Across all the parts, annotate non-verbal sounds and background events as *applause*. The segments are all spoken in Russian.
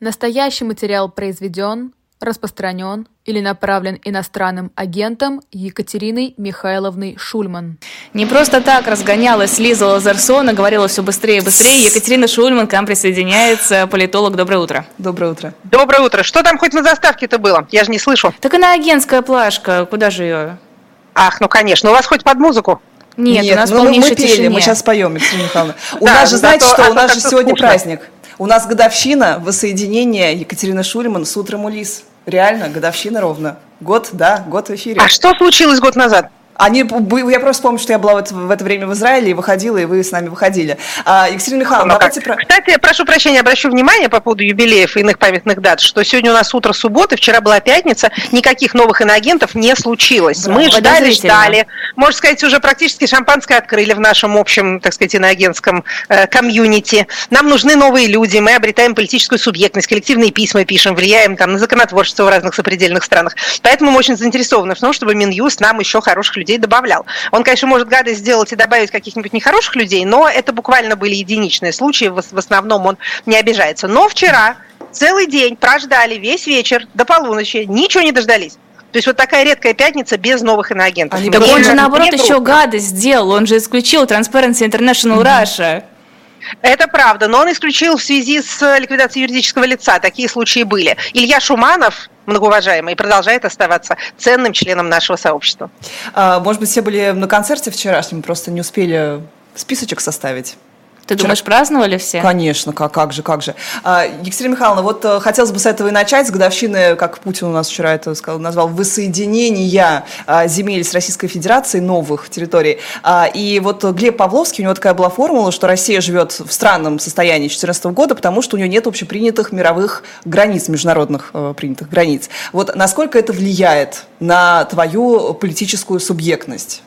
Настоящий материал произведен, распространен или направлен иностранным агентом Екатериной Михайловной Шульман. Не просто так разгонялась Лиза Лазарсона, говорила все быстрее и быстрее. Екатерина Шульман к нам присоединяется, политолог. Доброе утро. Доброе утро. Доброе утро. Что там хоть на заставке-то было? Я же не слышу. Так она агентская плашка. Куда же ее? Ах, ну конечно. У вас хоть под музыку? Нет, Нет у нас ну, мы, мы пели, тишине. мы сейчас поем, Екатерина Михайловна. У Да, нас же, знаете что, у нас же сегодня праздник. У нас годовщина воссоединения Екатерины Шульман с утром у Лис. Реально, годовщина ровно. Год, да, год в эфире. А что случилось год назад? Они, я просто помню, что я была вот в это время в Израиле и выходила, и вы с нами выходили. А, Екатерина Михайловна, Ну давайте про... Кстати, прошу прощения, обращу внимание по поводу юбилеев и иных памятных дат, что сегодня у нас утро субботы, вчера была пятница, никаких новых иноагентов не случилось. Да, Мы ждали, ждали. Можно сказать, уже практически шампанское открыли в нашем общем, так сказать, иноагентском э, комьюнити. Нам нужны новые люди, мы обретаем политическую субъектность, коллективные письма пишем, влияем там на законотворчество в разных сопредельных странах. Поэтому мы очень заинтересованы в том, чтобы Минюст нам еще хороших людей добавлял. Он, конечно, может гадость сделать и добавить каких-нибудь нехороших людей, но это буквально были единичные случаи, в в основном он не обижается. Но вчера целый день прождали весь вечер до полуночи, ничего не дождались. То есть вот такая редкая пятница без новых иноагентов. Они Так он же наоборот еще гадость сделал. Он же исключил Transparency International Russia. Это правда, но он исключил в связи с ликвидацией юридического лица. Такие случаи были. Илья Шуманов, многоуважаемый, продолжает оставаться ценным членом нашего сообщества. А, может быть, все были на концерте вчерашнем, просто не успели списочек составить. Ты думаешь, праздновали все? Конечно, как, как же, как же. А, Екатерина Михайловна, вот э, хотелось бы с этого и начать, с годовщины, как Путин у нас вчера это сказал, назвал, воссоединения а, земель с Российской Федерацией, новых территорий. А, и вот Глеб Павловский, у него такая была формула, что Россия живет в странном состоянии 2014 года, потому что у нее нет общепринятых мировых границ, международных э, принятых границ. Вот насколько это влияет на твою политическую субъектность?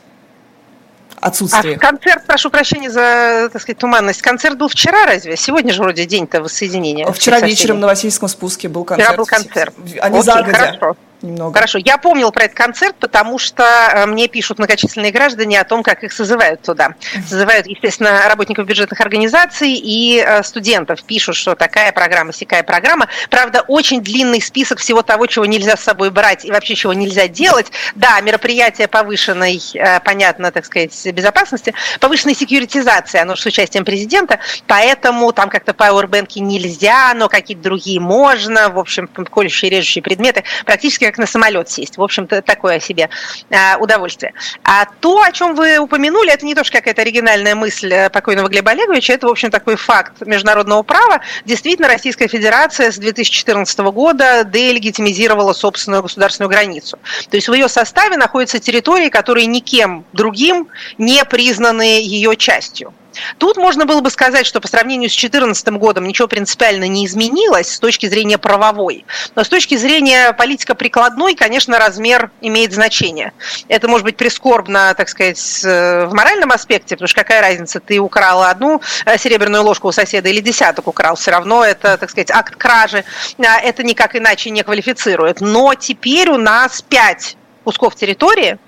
А Отсутствие. концерт, прошу прощения за, так сказать, туманность. Концерт был вчера разве? Сегодня же вроде день-то воссоединения. Вчера вечером на Васильском спуске был концерт. Вчера был концерт. Они Окей, загодя. хорошо. Немного. Хорошо, я помнил про этот концерт, потому что э, мне пишут многочисленные граждане о том, как их созывают туда. Созывают, естественно, работников бюджетных организаций и э, студентов. Пишут, что такая программа, сякая программа. Правда, очень длинный список всего того, чего нельзя с собой брать и вообще чего нельзя делать. Да, мероприятие повышенной, э, понятно, так сказать, безопасности, повышенной секьюритизации, оно же с участием президента, поэтому там как-то пауэрбэнки нельзя, но какие-то другие можно, в общем, колющие, режущие предметы, практически как на самолет сесть. В общем-то, такое себе а, удовольствие. А то, о чем вы упомянули, это не то, что какая-то оригинальная мысль э, покойного Глеба Олеговича, это, в общем, такой факт международного права. Действительно, Российская Федерация с 2014 года делегитимизировала собственную государственную границу. То есть в ее составе находятся территории, которые никем другим не признаны ее частью. Тут можно было бы сказать, что по сравнению с 2014 годом ничего принципиально не изменилось с точки зрения правовой. Но с точки зрения политико-прикладной, конечно, размер имеет значение. Это может быть прискорбно, так сказать, э, в моральном аспекте, потому что какая разница, ты украла одну э, серебряную ложку у соседа или десяток украл, все равно это, так сказать, акт кражи, А это никак иначе не квалифицирует. Но теперь у нас пять кусков территории,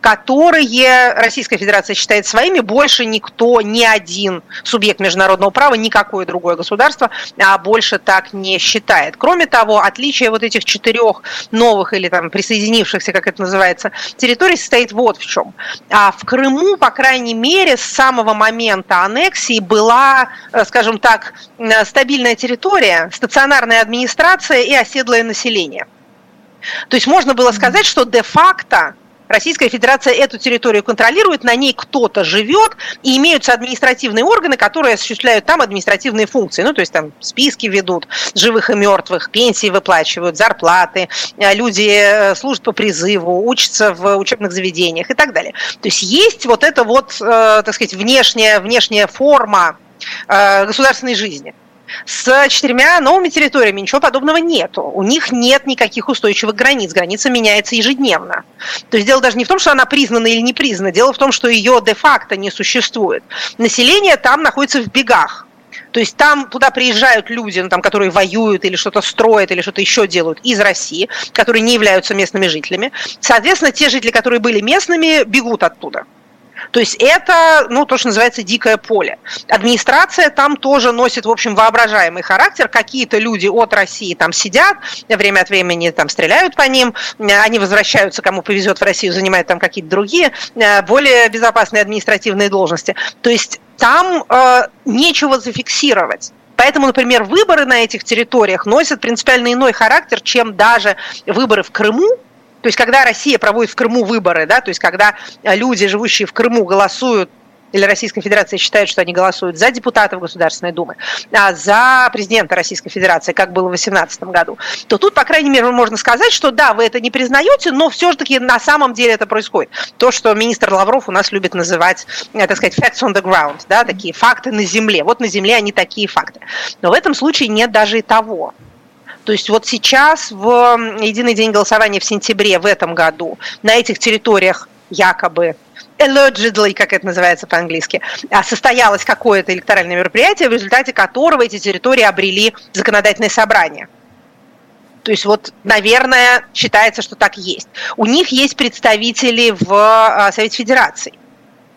которые Российская Федерация считает своими, больше никто, ни один субъект международного права, никакое другое государство а больше так не считает. Кроме того, отличие вот этих четырех новых или там присоединившихся, как это называется, территорий состоит вот в чем. А в Крыму, по крайней мере, с самого момента аннексии была, э, скажем так, стабильная территория, стационарная администрация и оседлое население. То есть можно было сказать, что де-факто Российская Федерация эту территорию контролирует, на ней кто-то живет, и имеются административные органы, которые осуществляют там административные функции. Ну, то есть там списки ведут живых и мертвых, пенсии выплачивают, зарплаты, э, люди э, служат по призыву, учатся в учебных заведениях и так далее. То есть есть вот эта вот, э, так сказать, внешняя, внешняя форма государственной жизни. С четырьмя новыми территориями ничего подобного нету. У них нет никаких устойчивых границ. Граница меняется ежедневно. То есть дело даже не в том, что она признана или не признана. Дело в том, что ее де-факто не существует. Население там находится в бегах. То есть там туда приезжают люди, ну, там, которые воюют или что-то строят, или что-то еще делают из России, которые не являются местными жителями. Соответственно, те жители, которые были местными, бегут оттуда. То есть это, ну, то, что называется дикое поле. Администрация там тоже носит, в общем, воображаемый характер. Какие-то люди от России там сидят, время от времени там стреляют по ним, они возвращаются, кому повезет в Россию, занимают там какие-то другие, э, более безопасные административные должности. То есть там э, нечего зафиксировать. Поэтому, например, выборы на этих территориях носят принципиально иной характер, чем даже выборы в Крыму, то есть, когда Россия проводит в Крыму выборы, да, то есть, когда люди, живущие в Крыму, голосуют или Российская Федерация считает, что они голосуют за депутатов Государственной Думы, а за президента Российской Федерации, как было в 2018 году, то тут, по крайней мере, можно сказать, что да, вы это не признаете, но все-таки на самом деле это происходит. То, что министр Лавров у нас любит называть, э, так сказать, facts on the ground, да, такие факты на земле. Вот на земле они такие факты. Но в этом случае нет даже и того. То есть вот сейчас в единый день голосования в сентябре в этом году на этих территориях якобы allegedly, как это называется по-английски, а, состоялось какое-то электоральное мероприятие, в результате которого эти территории обрели законодательное собрание. То есть вот, наверное, считается, что так есть. У них есть представители в а, Совете Федерации.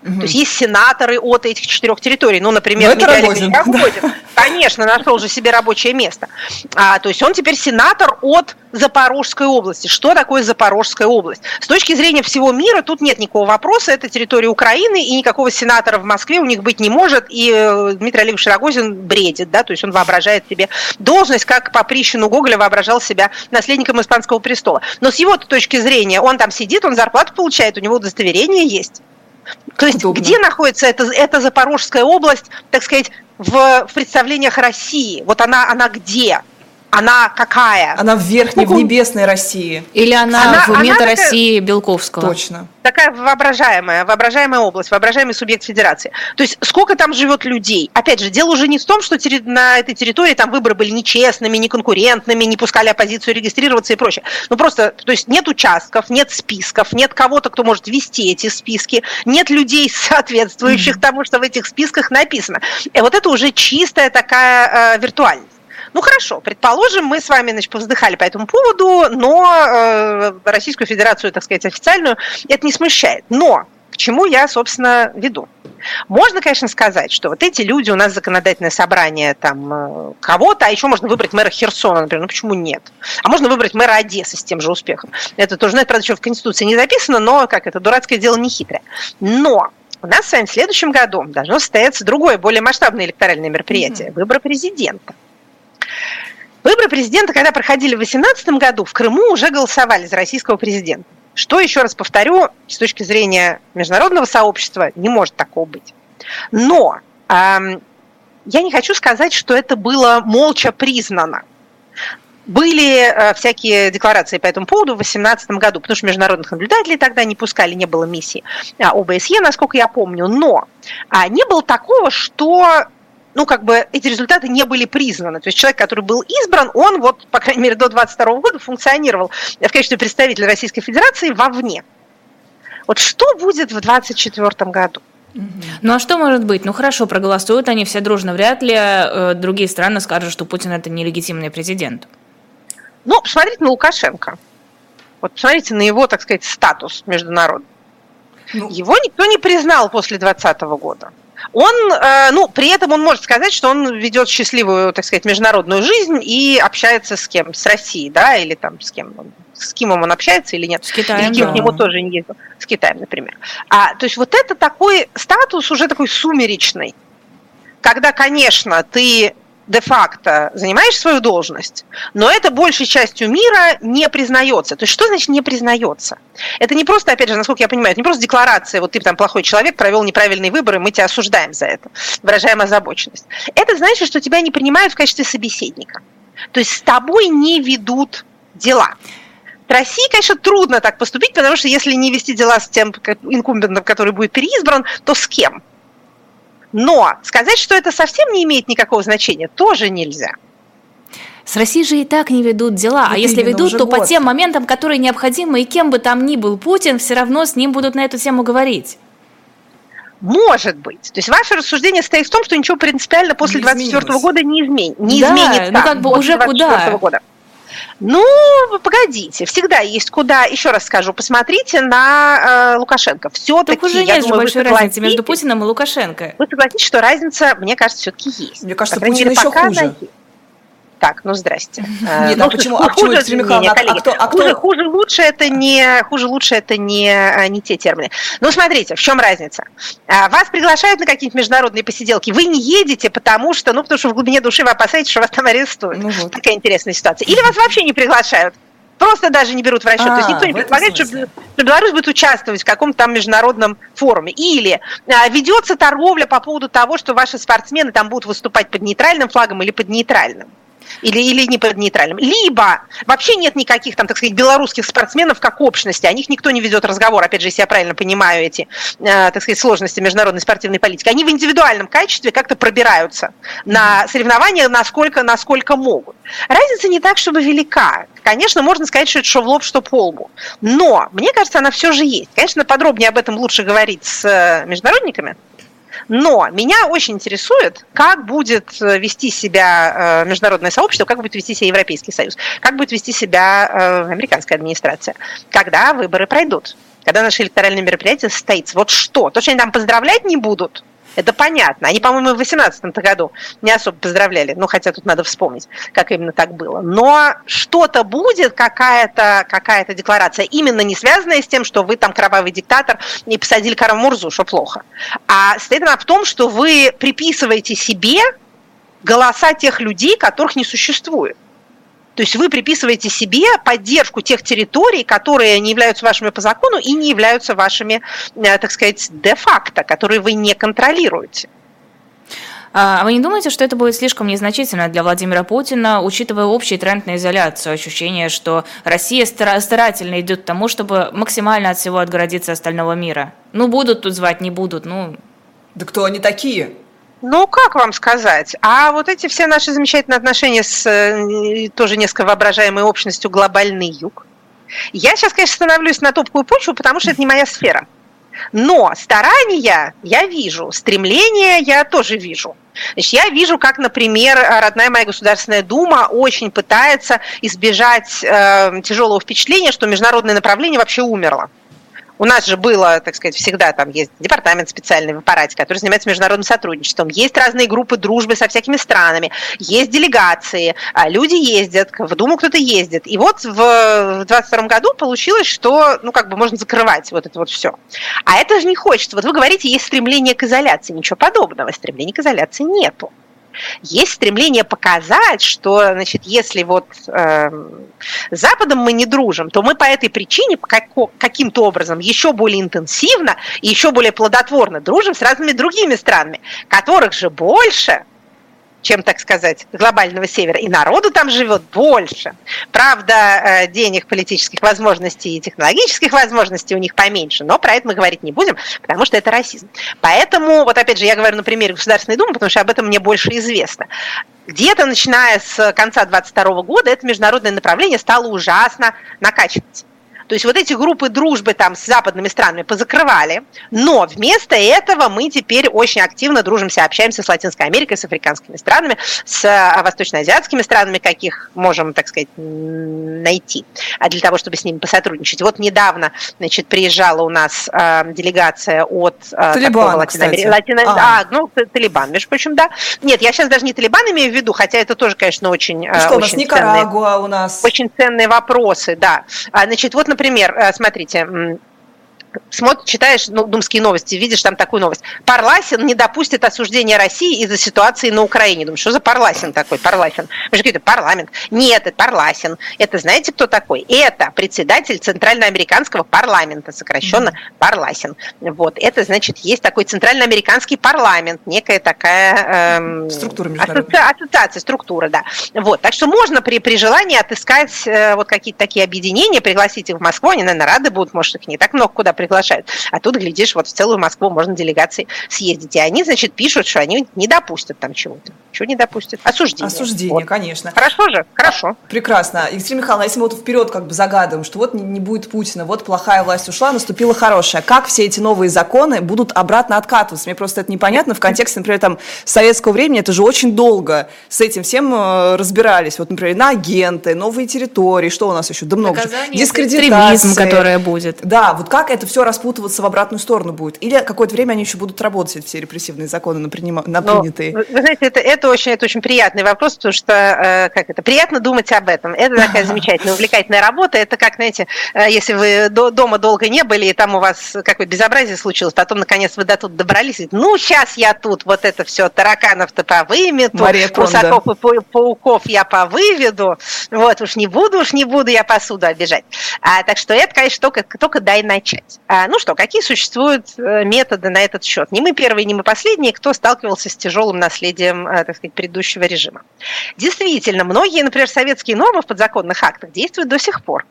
Угу. То есть есть сенаторы от этих четырех территорий. Ну, например, ну, Михаил Рогозин. Рогозин. Конечно, нашел же себе рабочее место. А, то есть он теперь сенатор от Запорожской области. Что такое Запорожская область? С точки зрения всего мира тут нет никакого вопроса. Это территория Украины, и никакого сенатора в Москве у них быть не может. И э, Дмитрий Олегович Рогозин бредит, да, то есть он воображает себе должность, как по прищину Гоголя воображал себя наследником испанского престола. Но с его точки зрения, он там сидит, он зарплату получает, у него удостоверение есть. То есть Удобно. где находится эта, эта Запорожская область, так сказать, в, в представлениях России? Вот она, она где? Она какая? Она в верхней, в небесной России. Или она, она в мета-России Белковского? Точно. Такая воображаемая, воображаемая область, воображаемый субъект федерации. То есть сколько там живет людей? Опять же, дело уже не в том, что на этой территории там выборы были нечестными, неконкурентными, не пускали оппозицию регистрироваться и прочее. Ну просто, то есть нет участков, нет списков, нет кого-то, кто может вести эти списки, нет людей, *laughs* соответствующих mm-hmm. тому, что в этих списках написано. И вот это уже чистая такая э, виртуальность. Ну хорошо, предположим, мы с вами значит, повздыхали по этому поводу, но э, Российскую Федерацию, так сказать, официальную, это не смущает. Но к чему я, собственно, веду? Можно, конечно, сказать, что вот эти люди, у нас законодательное собрание там э, кого-то, а еще можно выбрать мэра Херсона, например, ну почему нет? А можно выбрать мэра Одессы с тем же успехом. Это тоже, ну, это, правда, еще в Конституции не записано, но как это, дурацкое дело не хитрое. Но у нас с вами в следующем году должно состояться другое, более масштабное электоральное мероприятие – выбор президента. Выборы президента, когда проходили в 2018 году, в Крыму уже голосовали за российского президента. Что, еще раз повторю, с точки зрения международного сообщества, не может такого быть. Но эм, я не хочу сказать, что это было молча признано. Были э, всякие декларации по этому поводу в 2018 году, потому что международных наблюдателей тогда не пускали, не было миссии а, ОБСЕ, насколько я помню, но а, не было такого, что ну, как бы эти результаты не были признаны. То есть человек, который был избран, он вот, по крайней мере, до 22 года функционировал в качестве представителя Российской Федерации вовне. Вот что будет в 2024 году? Ну а что может быть? Ну хорошо, проголосуют они все дружно. Вряд ли э, другие страны скажут, что Путин это нелегитимный президент. Ну, посмотрите на Лукашенко. Вот посмотрите на его, так сказать, статус международный. Ну, его никто не признал после 2020 года. Он, э, ну, при этом он может сказать, что он ведет счастливую, так сказать, международную жизнь и общается с кем? С Россией, да, или там с кем? С кем он общается или нет? С Китаем, или да. к нему тоже не ездил. С Китаем, например. А, то есть вот это такой статус уже такой сумеречный, когда, конечно, ты де-факто занимаешь свою должность, но это большей частью мира не признается. То есть что значит не признается? Это не просто, опять же, насколько я понимаю, это не просто декларация, вот ты там плохой человек, провел неправильные выборы, мы тебя осуждаем за это, выражаем озабоченность. Это значит, что тебя не принимают в качестве собеседника. То есть с тобой не ведут дела. В России, конечно, трудно так поступить, потому что если не вести дела с тем инкумбентом, который будет переизбран, то с кем? Но сказать, что это совсем не имеет никакого значения, тоже нельзя. С Россией же и так не ведут дела, вот а если ведут, то год. по тем моментам, которые необходимы, и кем бы там ни был Путин, все равно с ним будут на эту тему говорить. Может быть. То есть ваше рассуждение стоит в том, что ничего принципиально после 2024 года не, измен... не да, изменится. Ну как бы уже куда? Года. Ну, погодите, всегда есть куда, еще раз скажу, посмотрите на э, Лукашенко. Все-таки, уже нет же большой разницы между Путиным и Лукашенко. Вы согласитесь, что разница, мне кажется, все-таки есть. Мне кажется, Путин еще хуже. Так, ну здрасте. *laughs* Нет, ну, а почему, а почему Екатерина Михайловна, а, а кто, а кто... Хуже, хуже, лучше это не, хуже, лучше это не, а, не те термины. Ну, смотрите, в чем разница? А, вас приглашают на какие-то международные посиделки, вы не едете, потому что, ну, потому что в глубине души вы опасаетесь, что вас там арестуют. Ну, вот. Такая интересная ситуация. Или вас вообще не приглашают просто даже не берут в расчет. А, То есть никто не предполагает, что, что Беларусь будет участвовать в каком-то там международном форуме. Или а, ведется торговля по поводу того, что ваши спортсмены там будут выступать под нейтральным флагом или под нейтральным или, или не под нейтральным. Либо вообще нет никаких там, так сказать, белорусских спортсменов как общности, о них никто не ведет разговор, опять же, если я правильно понимаю эти, э, так сказать, сложности международной спортивной политики. Они в индивидуальном качестве как-то пробираются на соревнования, насколько, насколько могут. Разница не так, чтобы велика. Конечно, можно сказать, что это что в лоб, что по лбу. Но, мне кажется, она все же есть. Конечно, подробнее об этом лучше говорить с э, международниками, но меня очень интересует, как будет э, вести себя э, международное сообщество, как будет вести себя Европейский Союз, как будет вести себя э, американская администрация, когда выборы пройдут когда наше электоральное мероприятие состоится. Вот что? То, что они там поздравлять не будут, это понятно. Они, по-моему, в 2018 году не особо поздравляли. Ну, хотя тут надо вспомнить, как именно так было. Но что-то будет, какая-то какая декларация, именно не связанная с тем, что вы там кровавый диктатор и посадили Карамурзу, Мурзу, что плохо. А стоит она в том, что вы приписываете себе голоса тех людей, которых не существует. То есть вы приписываете себе поддержку тех территорий, которые не являются вашими по закону и не являются вашими, э, так сказать, де-факто, которые вы не контролируете. А вы не думаете, что это будет слишком незначительно для Владимира Путина, учитывая общий тренд на изоляцию, ощущение, что Россия старательно идет к тому, чтобы максимально от всего отгородиться остального мира? Ну, будут тут звать, не будут, ну... Да кто они такие? Ну, как вам сказать? А вот эти все наши замечательные отношения с э, тоже несколько воображаемой общностью глобальный юг. Я сейчас, конечно, становлюсь на топкую почву, потому что это не моя сфера. Но старания я вижу, стремления я тоже вижу. Значит, я вижу, как, например, родная моя Государственная Дума очень пытается избежать э, тяжелого впечатления, что международное направление вообще умерло. У нас же было, так сказать, всегда там есть департамент специальный в аппарате, который занимается международным сотрудничеством. Есть разные группы дружбы со всякими странами, есть делегации, а люди ездят, в Думу кто-то ездит. И вот в 2022 году получилось, что, ну, как бы можно закрывать вот это вот все. А это же не хочется. Вот вы говорите, есть стремление к изоляции. Ничего подобного. Стремления к изоляции нету. Есть стремление показать, что, значит, если вот э, с Западом мы не дружим, то мы по этой причине как, каким-то образом еще более интенсивно и еще более плодотворно дружим с разными другими странами, которых же больше, чем, так сказать, глобального севера. И народу там живет больше. Правда, э, денег, политических возможностей и технологических возможностей у них поменьше, но про это мы говорить не будем, потому что это расизм. Поэтому, вот опять же, я говорю на примере Государственной Думы, потому что об этом мне больше известно. Где-то начиная с конца 22 года это международное направление стало ужасно накачиваться. То есть вот эти группы дружбы там с западными странами позакрывали, но вместо этого мы теперь очень активно дружимся, общаемся с Латинской Америкой, с африканскими странами, с а, восточноазиатскими странами, каких можем, так сказать, найти, а для того, чтобы с ними посотрудничать. Вот недавно, значит, приезжала у нас э, делегация от э, Талибана, Латиноамер... Латино... А. а, ну, Талибан, между прочим, да. Нет, я сейчас даже не Талибан имею в виду, хотя это тоже, конечно, очень... Ну, что, очень у нас Никарагуа, у нас... Очень ценные вопросы, да. Значит, вот, например, э, смотрите, смотришь, читаешь ну, думские новости, видишь там такую новость. Парласин не допустит осуждения России из-за ситуации на Украине. Думаю, что за Парласин такой? Парласин. Вы же говорите, парламент. Нет, это Парласин. Это знаете, кто такой? Это председатель Центральноамериканского парламента, сокращенно mm-hmm. Парласин. Вот. Это, значит, есть такой Центральноамериканский парламент, некая такая эм, структура ассоци... ассоциация, структура, да. Вот. Так что можно при, при желании отыскать э, вот какие-то такие объединения, пригласить их в Москву, они, наверное, рады будут, может, их не так много куда приглашают. А тут, глядишь, вот в целую Москву можно делегации съездить. И они, значит, пишут, что они не допустят там чего-то. Чего не допустят? Осуждение. Осуждение, вот. конечно. Хорошо же? Хорошо. Прекрасно. Екатерина Михайловна, если мы вот вперед как бы загадываем, что вот не будет Путина, вот плохая власть ушла, наступила хорошая. Как все эти новые законы будут обратно откатываться? Мне просто это непонятно в контексте, например, там, советского времени. Это же очень долго с этим всем э, разбирались. Вот, например, на агенты, новые территории, что у нас еще? Да много. Дискредитация. которая будет. Да, вот как это все распутываться в обратную сторону будет? Или какое-то время они еще будут работать, все репрессивные законы на, принятые? Но, вы знаете, это, это, очень, это очень приятный вопрос, потому что, э, как это, приятно думать об этом. Это такая *laughs* замечательная, увлекательная работа. Это как, знаете, э, если вы до, дома долго не были, и там у вас какое-то безобразие случилось, потом, наконец, вы до тут добрались, и, ну, сейчас я тут вот это все, тараканов-то повымету, прусаков и пауков я повыведу, вот, уж не буду, уж не буду я посуду обижать. А, так что это, конечно, только, только дай начать. А, ну что, какие существуют э, методы на этот счет? Не мы первые, не мы последние, кто сталкивался с тяжелым наследием, э, так сказать, предыдущего режима. Действительно, многие, например, советские нормы в подзаконных актах действуют до сих пор.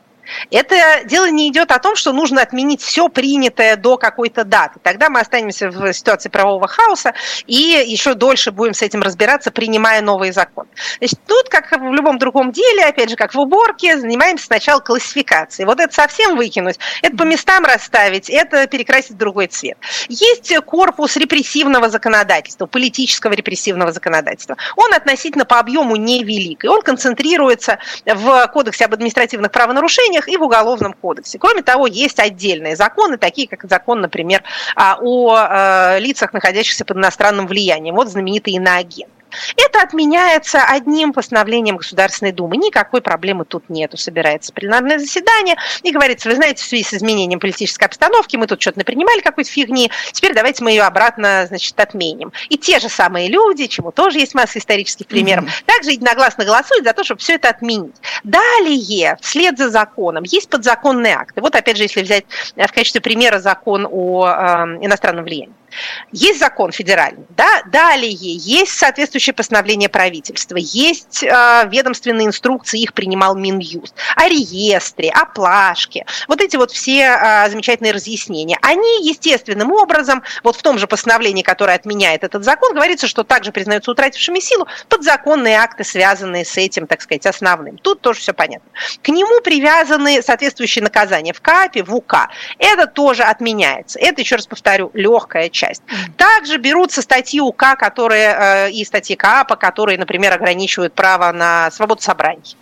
Это дело не идет о том, что нужно отменить все принятое до какой-то даты. Тогда мы останемся в ситуации правового хаоса и еще дольше будем с этим разбираться, принимая новый закон. Значит, тут, как в любом другом деле, опять же, как в уборке, занимаемся сначала классификацией. Вот это совсем выкинуть, это по местам расставить, это перекрасить в другой цвет. Есть корпус репрессивного законодательства, политического репрессивного законодательства. Он относительно по объему невелик, и он концентрируется в Кодексе об административных правонарушениях преступлениях и в Уголовном кодексе. Кроме того, есть отдельные законы, такие как закон, например, о э, лицах, находящихся под иностранным влиянием. Вот знаменитый иноагент. Это отменяется одним постановлением Государственной Думы. Никакой проблемы тут нету. Собирается пленарное заседание и говорится, вы знаете, в связи с изменением политической обстановки мы тут что-то напринимали какой-то фигни, теперь давайте мы ее обратно, значит, отменим. И те же самые люди, чему тоже есть масса исторических примеров, mm-hmm. также единогласно голосуют за то, чтобы все это отменить. Далее, вслед за законом, есть подзаконные акты. Вот опять же, если взять в качестве примера закон о э, иностранном влиянии. Есть закон федеральный, да, далее есть соответствующее постановление правительства, есть э, ведомственные инструкции, их принимал Минюст, о реестре, о плашке, вот эти вот все э, замечательные разъяснения. Они естественным образом, вот в том же постановлении, которое отменяет этот закон, говорится, что также признаются утратившими силу подзаконные акты, связанные с этим, так сказать, основным. Тут тоже все понятно. К нему привязаны соответствующие наказания в КАПе, в УК. Это тоже отменяется. Это, еще раз повторю, легкая часть. Также берутся статьи УК, которые, э, и статьи КАПа, которые, например, ограничивают право на свободу собраний.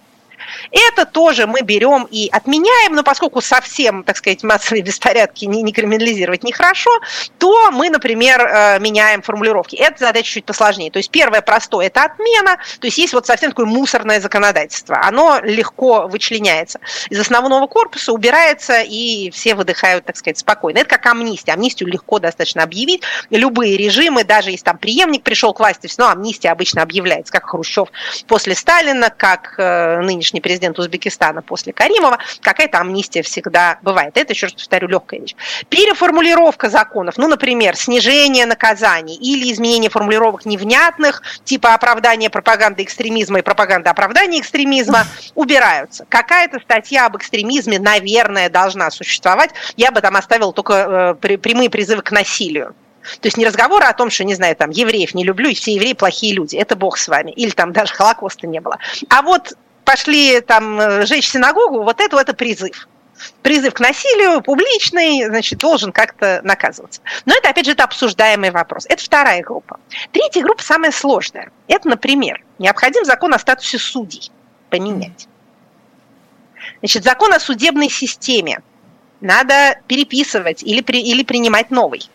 Это тоже мы берем и отменяем, но поскольку совсем, так сказать, массовые *laughs* беспорядки не, не криминализировать нехорошо, то мы, например, э, меняем формулировки. Это задача чуть посложнее. То есть первое простое – это отмена, то есть есть вот совсем такое мусорное законодательство. Оно легко вычленяется. Из основного корпуса убирается, и все выдыхают, так сказать, спокойно. Это как амнистия. Амнистию легко достаточно объявить. Любые режимы, даже если там преемник пришел к власти, все равно амнистия обычно объявляется, как Хрущев после Сталина, как э, нынешний президент Узбекистана после Каримова, какая-то амнистия всегда бывает. Это, еще раз повторю, легкая вещь. Переформулировка законов, ну, например, снижение наказаний или изменение формулировок невнятных, типа оправдания пропаганды экстремизма и пропаганда оправдания экстремизма, *laughs* убираются. Какая-то статья об экстремизме, наверное, должна существовать. Я бы там оставила только э, прямые призывы к насилию. То есть не разговоры о том, что, не знаю, там, евреев не люблю, и все евреи плохие люди. Это бог с вами. Или там даже Холокоста не было. А вот пошли там э, жечь синагогу, вот это, это призыв. Призыв к насилию публичный, значит, должен как-то наказываться. Но это, опять же, это обсуждаемый вопрос. Это вторая группа. Третья группа самая сложная. Это, например, необходим закон о статусе судей поменять. Значит, закон о судебной системе надо переписывать или, при, или принимать новый.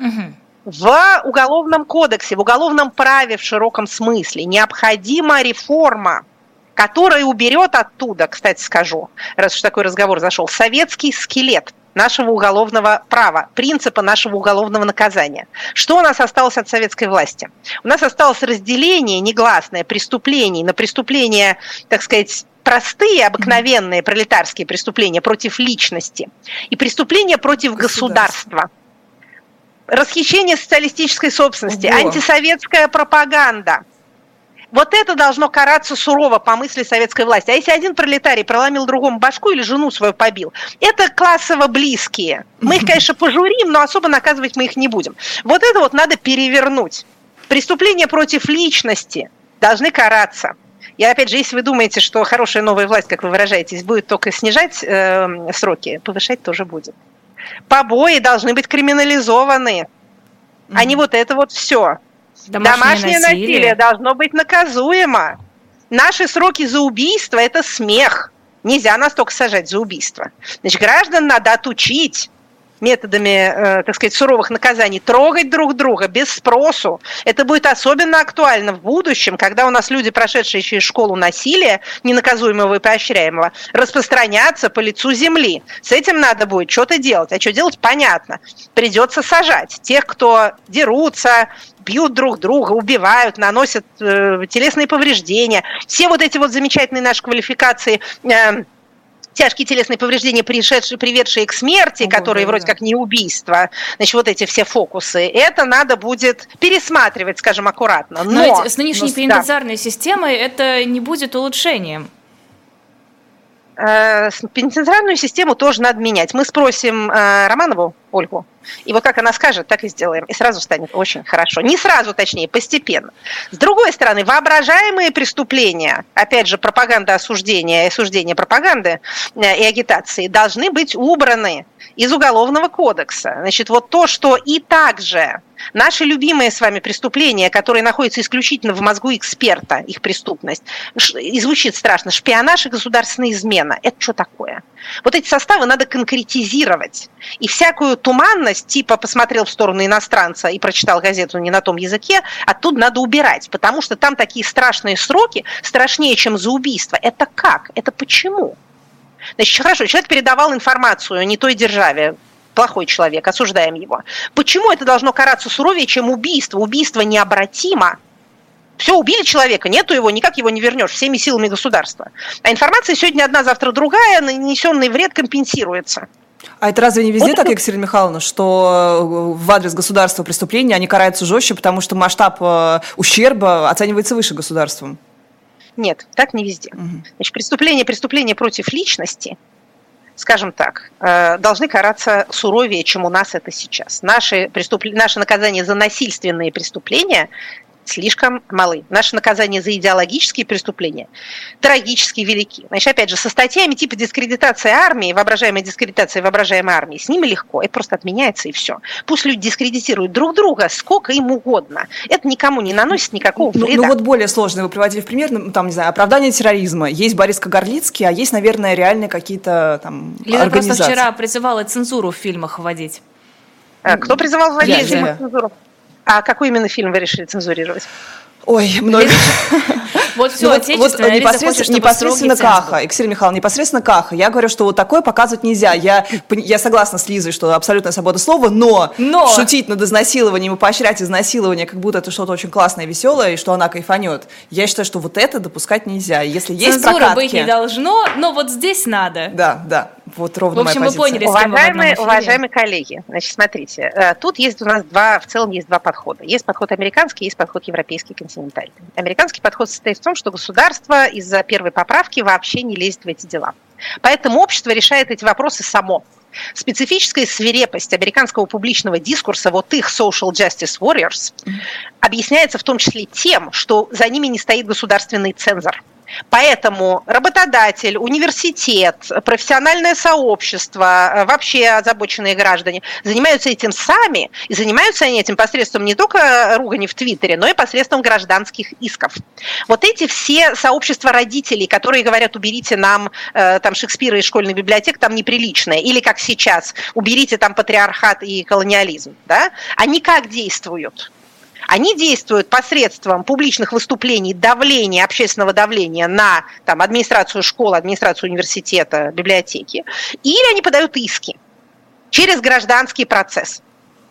Угу. В Уголовном кодексе, в уголовном праве в широком смысле необходима реформа которая уберет оттуда, кстати скажу, раз уж такой разговор зашел, советский скелет нашего уголовного права, принципа нашего уголовного наказания. Что у нас осталось от советской власти? У нас осталось разделение негласное преступлений на преступления, так сказать, простые, обыкновенные пролетарские преступления против личности и преступления против государства. Расхищение социалистической собственности, Ого. антисоветская пропаганда – Вот это должно караться сурово по мысли советской власти. А если один пролетарий проломил другому башку или жену свою побил, это классово близкие. Мы их, конечно, пожурим, но особо наказывать мы их не будем. Вот это вот надо перевернуть. Преступления против личности должны караться. И опять же, если вы думаете, что хорошая новая власть, как вы выражаетесь, будет только снижать э, сроки, повышать тоже будет. Побои должны быть криминализованы, mm-hmm. а не вот это вот все. Домашнее, Домашнее насилие. насилие должно быть наказуемо. Наши сроки за убийство – это смех. Нельзя нас только сажать за убийство. Значит, граждан надо отучить методами, э, так сказать, суровых наказаний, трогать друг друга без спросу. Это будет особенно актуально в будущем, когда у нас люди, прошедшие через школу насилия, ненаказуемого и поощряемого, распространятся по лицу земли. С этим надо будет что-то делать. А что делать, понятно. Придется сажать тех, кто дерутся, бьют друг друга, убивают, наносят э, телесные повреждения. Все вот эти вот замечательные наши квалификации э, тяжкие телесные повреждения, пришедшие, приведшие к смерти, О, которые да, вроде да. как не убийство, значит, вот эти все фокусы, это надо будет пересматривать, скажем, аккуратно. Но, Но ведь с нынешней но, пенитенциарной да. системой это не будет улучшением. Э, пенитенциарную систему тоже надо менять. Мы спросим э, Романову Ольгу, и вот как она скажет, так и сделаем. И сразу станет очень хорошо. Не сразу, точнее, постепенно. С другой стороны, воображаемые преступления, опять же, пропаганда осуждения, осуждение пропаганды э, и агитации, должны быть убраны из Уголовного кодекса. Значит, вот то, что и также Наши любимые с вами преступления, которые находятся исключительно в мозгу эксперта, их преступность, и звучит страшно, шпионаж и государственная измена. Это что такое? Вот эти составы надо конкретизировать. И всякую туманность, типа посмотрел в сторону иностранца и прочитал газету не на том языке, оттуда надо убирать, потому что там такие страшные сроки, страшнее, чем за убийство. Это как? Это почему? Значит, хорошо, человек передавал информацию не той державе, плохой человек, осуждаем его. Почему это должно караться суровее, чем убийство? Убийство необратимо. Все, убили человека, нету его, никак его не вернешь, всеми силами государства. А информация сегодня одна, завтра другая, нанесенный вред компенсируется. А это разве не везде вот так, Екатерина Михайловна, что э, в адрес государства преступления они караются жестче, потому что масштаб э, ущерба оценивается выше государством? Нет, так не везде. Угу. Значит, преступление, преступление против личности – скажем так, э, должны караться суровее, чем у нас это сейчас. Наши, преступ... Наши наказания за насильственные преступления слишком малы. Наши наказания за идеологические преступления трагически велики. Значит, опять же, со статьями типа дискредитация армии, воображаемая дискредитация воображаемой армии, с ними легко, это просто отменяется и все. Пусть люди дискредитируют друг друга сколько им угодно. Это никому не наносит никакого ну, вреда. Ну, ну вот более сложные вы приводили в пример, ну, там, не знаю, оправдание терроризма. Есть Борис Кагарлицкий, а есть, наверное, реальные какие-то там Лена организации. просто вчера призывала цензуру в фильмах вводить. А кто призывал вводить цензуру? А какой именно фильм вы решили цензурировать? Ой, много. *laughs* Вот все, ну, отечественное. Вот, непосредственно, непосредственно Каха, Екатерина Михайловна, непосредственно Каха. Я говорю, что вот такое показывать нельзя. Я, я согласна с Лизой, что абсолютная свобода слова, но, но шутить над изнасилованием и поощрять изнасилование, как будто это что-то очень классное, веселое, и что она кайфанет. Я считаю, что вот это допускать нельзя. Если есть Цензура прокатки... быть не должно, но вот здесь надо. Да, да. Вот ровно В общем, мы поняли, с кем уважаемые, уважаемые коллеги, значит, смотрите, э, тут есть у нас два, в целом есть два подхода. Есть подход американский, есть подход европейский, континентальный. Американский подход состоит в том, что государство из-за первой поправки вообще не лезет в эти дела. Поэтому общество решает эти вопросы само. Специфическая свирепость американского публичного дискурса, вот их social justice warriors, объясняется в том числе тем, что за ними не стоит государственный цензор – Поэтому работодатель, университет, профессиональное сообщество, э, вообще озабоченные граждане занимаются этим сами, и занимаются они этим посредством не только ругани в Твиттере, но и посредством гражданских исков. Вот эти все сообщества родителей, которые говорят, уберите нам э, там Шекспира из школьной библиотеки, там неприличное, или как сейчас, уберите там патриархат и колониализм, да, они как действуют? Они действуют посредством публичных выступлений, давления, общественного давления на там, администрацию школы, администрацию университета, библиотеки, или они подают иски через гражданский процесс.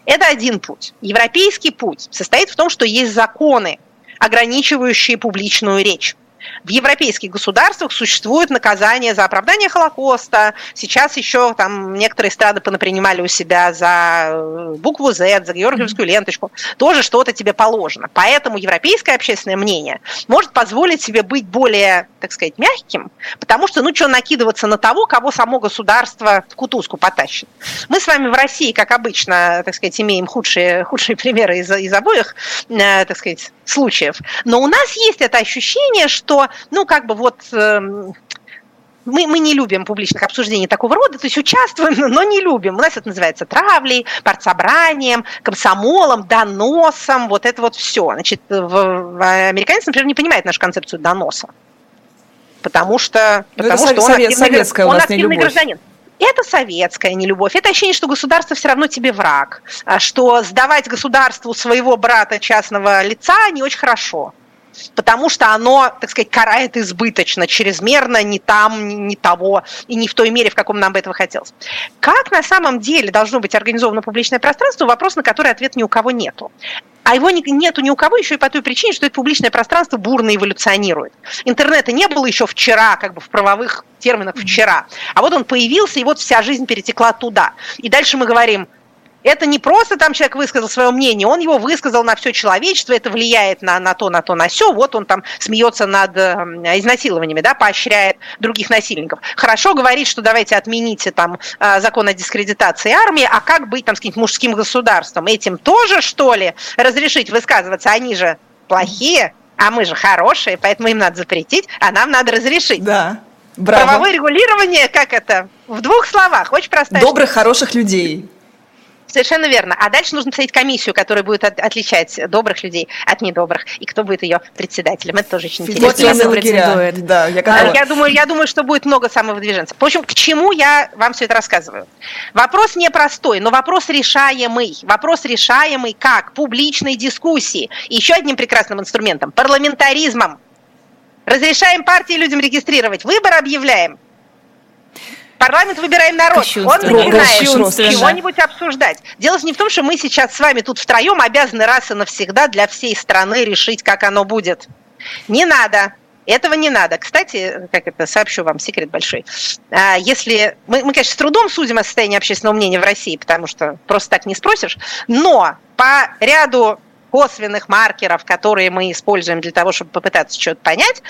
Это один путь. Европейский путь состоит в том, что есть законы, ограничивающие публичную речь. В европейских государствах существует наказание за оправдание Холокоста. Сейчас еще там некоторые страны понапринимали у себя за э, букву Z, за георгиевскую ленточку. Тоже что-то тебе положено. Поэтому европейское общественное мнение может позволить себе быть более, так сказать, мягким, потому что, ну, что накидываться на того, кого само государство в кутузку потащит. Мы с вами в России, как обычно, так сказать, имеем худшие, худшие примеры из, из обоих, э, так сказать, случаев. Но у нас есть это ощущение, что, ну, как бы вот... Э, мы, мы не любим публичных обсуждений такого рода, то есть участвуем, *laughs* но не любим. У нас это называется травлей, партсобранием, комсомолом, доносом, вот это вот все. Значит, в, в, американец, например, не понимает нашу концепцию доноса. Потому что, ну, потому это что он, совет, активный, он активный гражданин. Это советская нелюбовь. Это ощущение, что государство все равно тебе враг. А что сдавать государству своего брата частного лица не очень хорошо потому что оно, так сказать, карает избыточно, чрезмерно, не там, не того, и не в той мере, в каком нам бы этого хотелось. Как на самом деле должно быть организовано публичное пространство, вопрос, на который ответ ни у кого нету. А его нету ни у кого еще и по той причине, что это публичное пространство бурно эволюционирует. Интернета не было еще вчера, как бы в правовых терминах вчера. А вот он появился, и вот вся жизнь перетекла туда. И дальше мы говорим, это не просто там человек высказал свое мнение, он его высказал на все человечество, это влияет на, на то, на то, на все. Вот он там смеется над э, изнасилованиями, да, поощряет других насильников. Хорошо говорит, что давайте отмените там э, закон о дискредитации армии, а как быть там с каким-то мужским государством? Этим тоже, что ли, разрешить высказываться? Они же плохие, а мы же хорошие, поэтому им надо запретить, а нам надо разрешить. Да. Браво. Правовое регулирование, как это? В двух словах, очень простая. Добрых, хороших людей. Совершенно верно. А дальше нужно посмотреть комиссию, которая будет от, отличать добрых людей от недобрых, и кто будет ее председателем. Это тоже очень интересно. Вот я. Да, я, я, думаю, я думаю, что будет много самовыдвиженцев. В общем, к чему я вам все это рассказываю? Вопрос непростой, но вопрос решаемый. Вопрос решаемый как? Публичной дискуссии. И еще одним прекрасным инструментом – парламентаризмом. Разрешаем партии людям регистрировать, выбор объявляем – Парламент выбираем народ. Он начинает чего-нибудь обсуждать. Дело не в том, что мы сейчас с вами тут втроем обязаны раз и навсегда для всей страны решить, как оно будет. Не надо. Этого не надо. Кстати, как это, сообщу вам секрет большой. А, если мы, мы, конечно, с трудом судим о состоянии общественного мнения в России, потому что просто так не спросишь, но по ряду косвенных маркеров, которые мы используем для того, чтобы попытаться что-то понять,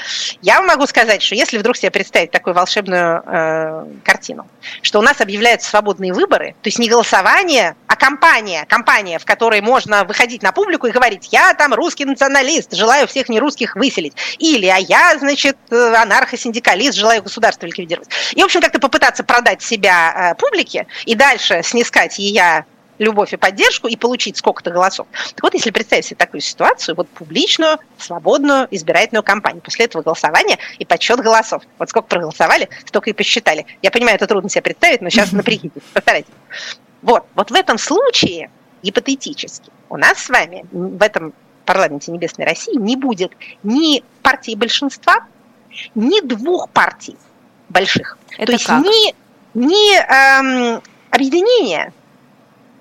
я могу сказать, что если вдруг себе представить такую волшебную э, картину, что у нас объявляются свободные выборы, то есть не голосование, а кампания, кампания, в которой можно выходить на публику и говорить, я там русский националист, желаю всех нерусских выселить, или а я, значит, анархосиндикалист, желаю государство ликвидировать. И, в общем, как-то попытаться продать себя э, публике и дальше снискать ее любовь и поддержку и получить сколько-то голосов. Так вот, если представить себе такую ситуацию, вот публичную, свободную избирательную кампанию, после этого голосования и подсчет голосов. Вот сколько проголосовали, столько и посчитали. Я понимаю, это трудно себе представить, но сейчас *laughs* напрягитесь, постарайтесь. Вот, вот в этом случае, гипотетически, у нас с вами в этом парламенте Небесной России не будет ни партии большинства, ни двух партий больших. Это То как? есть ни, ни эм, объединения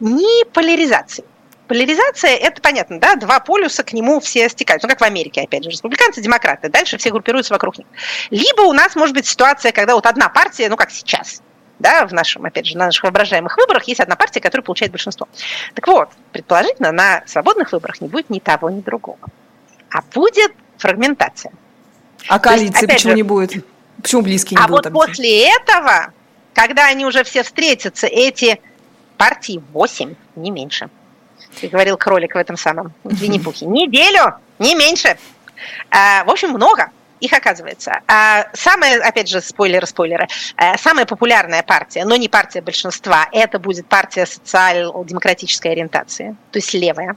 ни поляризации. Поляризация, это понятно, да, два полюса, к нему все стекаются. Ну, как в Америке, опять же, республиканцы, демократы. Дальше все группируются вокруг них. Либо у нас может быть ситуация, когда вот одна партия, ну, как сейчас, да, в нашем, опять же, на наших воображаемых выборах есть одна партия, которая получает большинство. Так вот, предположительно, на свободных выборах не будет ни того, ни другого. А будет фрагментация. А коалиции почему же, не будет? Почему близкие не а будут? А вот после этого, когда они уже все встретятся, эти партий 8, не меньше. Ты говорил кролик в этом самом Винни-Пухе. Неделю, не меньше. А, в общем, много их оказывается. А самая, опять же, спойлеры, спойлеры, а, самая популярная партия, но не партия большинства, это будет партия социал-демократической ориентации, то есть левая.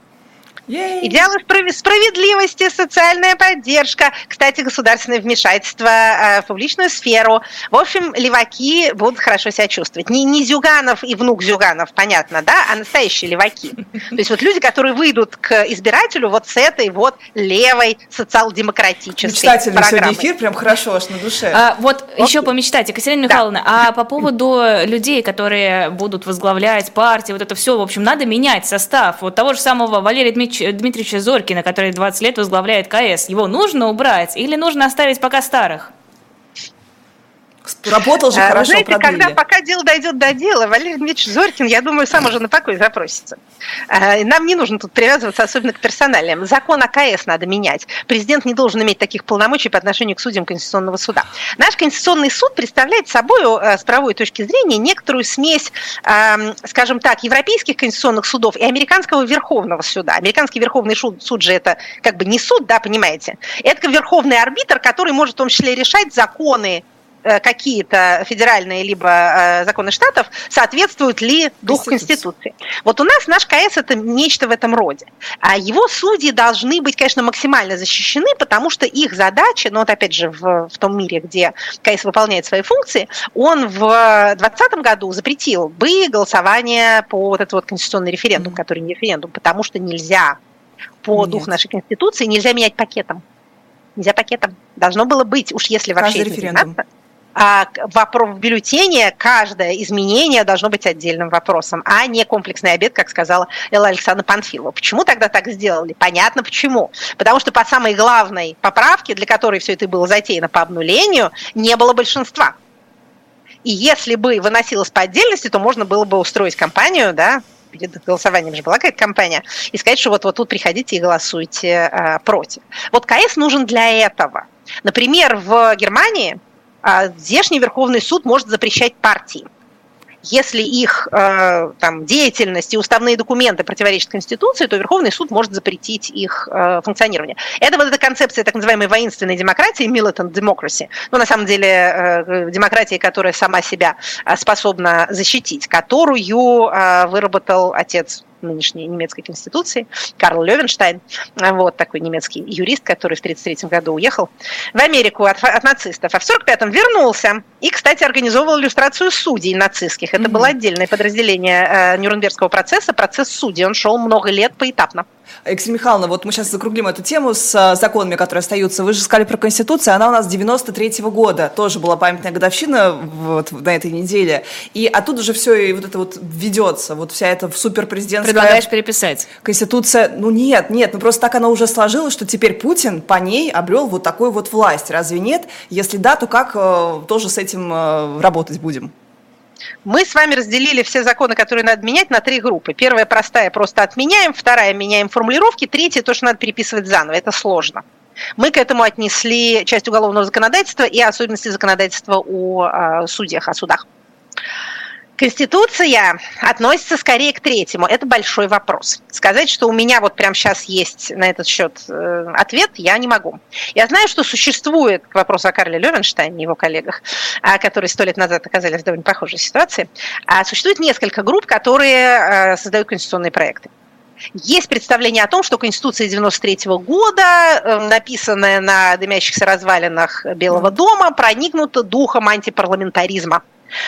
Yay. Идеалы справедливости, социальная поддержка, кстати, государственное вмешательство э, в публичную сферу. В общем, леваки будут хорошо себя чувствовать. Не, не Зюганов и внук Зюганов, понятно, да, а настоящие леваки. То есть вот люди, которые выйдут к избирателю вот с этой вот левой социал-демократической Мечтательный программой. сегодня эфир, прям хорошо аж на душе. А, вот okay. еще помечтать, Екатерина Михайловна, да. а по поводу людей, которые будут возглавлять партии, вот это все, в общем, надо менять состав. Вот того же самого Валерия Дмитриевича Дмитриевича, Дмитриевича Зорькина, который 20 лет возглавляет КС, его нужно убрать или нужно оставить пока старых? Работал же а, хорошо, Знаете, продлили. когда пока дело дойдет до дела, Валерий Дмитриевич Зорькин, я думаю, сам уже на покой запросится. А, нам не нужно тут привязываться особенно к персоналиям. Закон АКС надо менять. Президент не должен иметь таких полномочий по отношению к судьям Конституционного суда. Наш Конституционный суд представляет собой э, с правовой точки зрения некоторую смесь, скажем так, европейских конституционных судов и американского Верховного суда. Американский Верховный суд, суд же это как бы не суд, да, понимаете? Это верховный арбитр, который может в том числе решать законы какие-то федеральные либо э, законы штатов соответствуют ли духу Конституции. Вот у нас наш КС это нечто в этом роде. А его судьи должны быть, конечно, максимально защищены, потому что их задача, ну вот опять же в, в том мире, где КС выполняет свои функции, он в 2020 году запретил бы голосование по вот этот вот конституционный референдум, mm-hmm. который не референдум, потому что нельзя по Нет. духу нашей Конституции, нельзя менять пакетом. Нельзя пакетом. Должно было быть, уж если вообще Каждый референдум а вопрос в бюллетене каждое изменение должно быть отдельным вопросом, а не комплексный обед, как сказала Элла Александровна Панфилова. Почему тогда так сделали? Понятно почему. Потому что по самой главной поправке, для которой все это было затеяно по обнулению, не было большинства. И если бы выносилось по отдельности, то можно было бы устроить кампанию, да, перед голосованием же была какая-то кампания, и сказать, что вот, вот тут приходите и голосуйте а, против. Вот КС нужен для этого. Например, в Германии а здешний Верховный суд может запрещать партии. Если их э, там, деятельность и уставные документы противоречат Конституции, то Верховный суд может запретить их э, функционирование. Это вот эта концепция так называемой воинственной демократии, militant democracy, ну, на самом деле, э, демократии, которая сама себя э, способна защитить, которую э, выработал отец нынешней немецкой конституции, Карл Левенштайн, вот такой немецкий юрист, который в 1933 году уехал в Америку от, от нацистов, а в 1945-м вернулся и, кстати, организовывал иллюстрацию судей нацистских. Это mm-hmm. было отдельное подразделение э, Нюрнбергского процесса, процесс судей. Он шел много лет поэтапно. Екатерина Михайловна, вот мы сейчас закруглим эту тему с а, законами, которые остаются. Вы же сказали про Конституцию, она у нас 93-го года, тоже была памятная годовщина вот на этой неделе. И оттуда же все и вот это вот ведется, вот вся эта суперпрезидентская... Предлагаешь переписать? Конституция, ну нет, нет, ну просто так она уже сложилась, что теперь Путин по ней обрел вот такую вот власть. Разве нет? Если да, то как э, тоже с этим э, работать будем? Мы с вами разделили все законы, которые надо менять, на три группы. Первая простая, просто отменяем. Вторая, меняем формулировки. Третья, то, что надо переписывать заново. Это сложно. Мы к этому отнесли часть уголовного законодательства и особенности законодательства о, о судьях, о судах. Конституция относится скорее к третьему. Это большой вопрос. Сказать, что у меня вот прямо сейчас есть на этот счет э, ответ, я не могу. Я знаю, что существует, к вопросу о Карле Левенштейне и его коллегах, а, которые сто лет назад оказались в довольно похожей ситуации, а, существует несколько групп, которые э, создают конституционные проекты. Есть представление о том, что Конституция 93 года, э, написанная на дымящихся развалинах Белого дома, проникнута духом антипарламентаризма.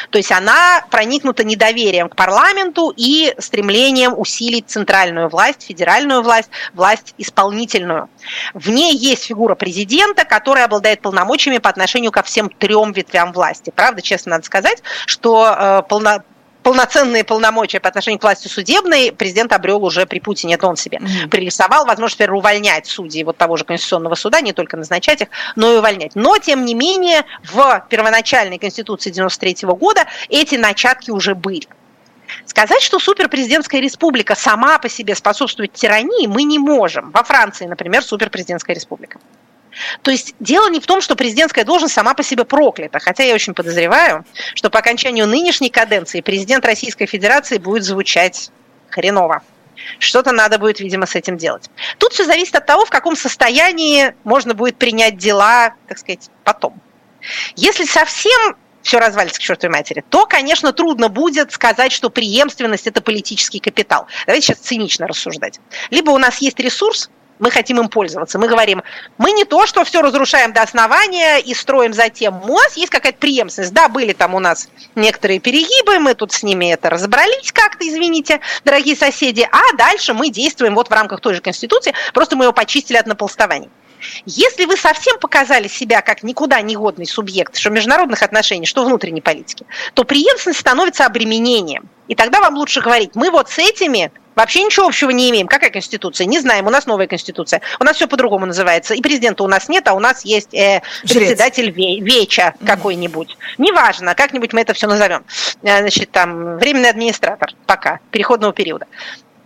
То есть она проникнута недоверием к парламенту и стремлением усилить центральную власть, федеральную власть, власть исполнительную. В ней есть фигура президента, которая обладает полномочиями по отношению ко всем трем ветвям власти. Правда, честно надо сказать, что э, полно, полноценные полномочия по отношению к власти судебной президент обрел уже при Путине. Это он себе mm-hmm. пририсовал возможность теперь увольнять судей вот того же Конституционного суда, не только назначать их, но и увольнять. Но, тем не менее, в первоначальной Конституции 93 года эти начатки уже были. Сказать, что суперпрезидентская республика сама по себе способствует тирании, мы не можем. Во Франции, например, суперпрезидентская республика. То есть дело не в том, что президентская должность сама по себе проклята, хотя я очень подозреваю, что по окончанию нынешней каденции президент Российской Федерации будет звучать хреново. Что-то надо будет, видимо, с этим делать. Тут все зависит от того, в каком состоянии можно будет принять дела, так сказать, потом. Если совсем все развалится к чертовой матери, то, конечно, трудно будет сказать, что преемственность – это политический капитал. Давайте сейчас цинично рассуждать. Либо у нас есть ресурс, мы хотим им пользоваться. Мы говорим, мы не то, что все разрушаем до основания и строим затем. Нас есть какая-то преемственность. Да, были там у нас некоторые перегибы, мы тут с ними это разобрались как-то, извините, дорогие соседи, а дальше мы действуем вот в рамках той же Конституции, просто мы его почистили от наполстований. Если вы совсем показали себя как никуда не годный субъект, что международных отношений, что внутренней политики, то преемственность становится обременением. И тогда вам лучше говорить, мы вот с этими Вообще ничего общего не имеем. Какая конституция? Не знаем. У нас новая конституция. У нас все по-другому называется. И президента у нас нет, а у нас есть э, председатель ве- Веча какой-нибудь. Неважно, как-нибудь мы это все назовем. Э, значит, там, временный администратор пока, переходного периода.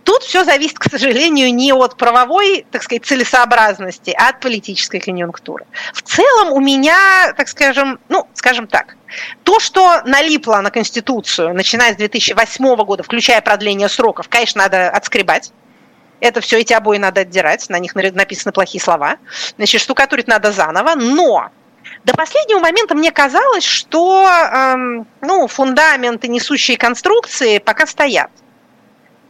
Тут все зависит, к сожалению, не от правовой, так сказать, целесообразности, а от политической конъюнктуры. В целом у меня, так скажем, ну, скажем так, то, что налипло на Конституцию, начиная с 2008 года, включая продление сроков, конечно, надо отскребать. Это все, эти обои надо отдирать, на них написаны плохие слова. Значит, штукатурить надо заново, но до последнего момента мне казалось, что эм, ну, фундаменты, несущие конструкции пока стоят.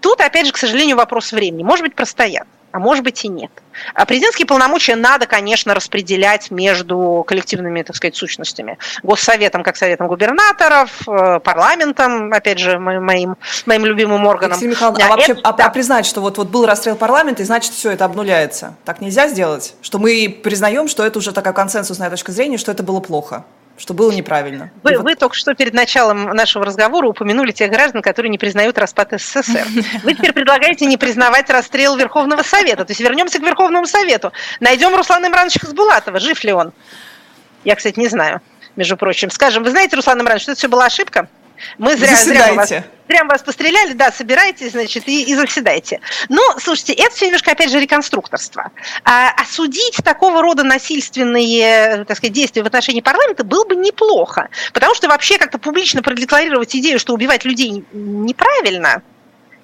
Тут, опять же, к сожалению, вопрос времени. Может быть, простоят, а может быть и нет. А президентские полномочия надо, конечно, распределять между коллективными, так сказать, сущностями. Госсоветом, как советом губернаторов, э, парламентом, опять же, моим, моим любимым органом. Михайловна, а, вообще, это, а, да. а признать, что вот, вот был расстрел парламента, и значит, все это обнуляется. Так нельзя сделать? Что мы признаем, что это уже такая консенсусная точка зрения, что это было плохо? Что было неправильно. Вы, вот... вы только что перед началом нашего разговора упомянули тех граждан, которые не признают распад СССР. *laughs* Вы теперь предлагаете не признавать расстрел Верховного Совета. То есть вернемся к Верховному Совету. Найдем Руслана Имрановича Хасбулатова. Жив ли он? Я, кстати, не знаю, между прочим. Скажем, вы знаете, Руслан Имранович, что это все была ошибка? Мы зря, зря, вас, зря вас постреляли, да, собирайтесь, значит, и, и заседайте. Но, слушайте, это все немножко, опять же, реконструкторство. А, осудить такого рода насильственные, так сказать, действия в отношении парламента было бы неплохо. Потому что вообще как-то публично продекларировать идею, что убивать людей неправильно,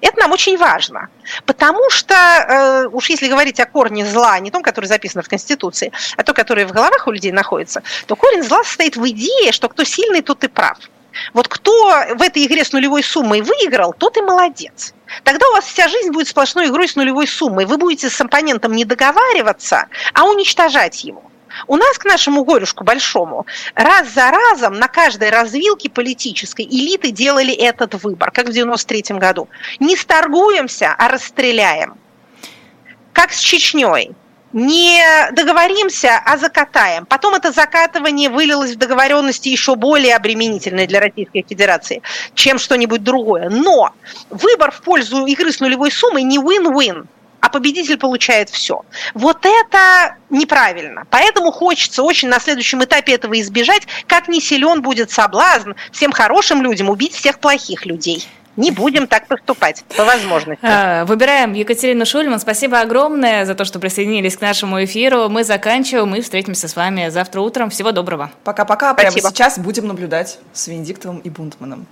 это нам очень важно, потому что, э, уж если говорить о корне зла, не том, который записан в Конституции, а то, который в головах у людей находится, то корень зла состоит в идее, что кто сильный, тот и прав. Вот кто в этой игре с нулевой суммой выиграл, тот и молодец. Тогда у вас вся жизнь будет сплошной игрой с нулевой суммой. Вы будете с оппонентом не договариваться, а уничтожать его. У нас к нашему горюшку большому раз за разом на каждой развилке политической элиты делали этот выбор, как в 93 году. Не сторгуемся, а расстреляем. Как с Чечней не договоримся, а закатаем. Потом это закатывание вылилось в договоренности еще более обременительные для Российской Федерации, чем что-нибудь другое. Но выбор в пользу игры с нулевой суммой не win-win а победитель получает все. Вот это неправильно. Поэтому хочется очень на следующем этапе этого избежать, как не силен будет соблазн всем хорошим людям убить всех плохих людей. Не будем так поступать, по возможности. А, выбираем Екатерину Шульман. Спасибо огромное за то, что присоединились к нашему эфиру. Мы заканчиваем. Мы встретимся с вами завтра утром. Всего доброго. Пока-пока. Прямо сейчас будем наблюдать с Венедиктовым и Бунтманом.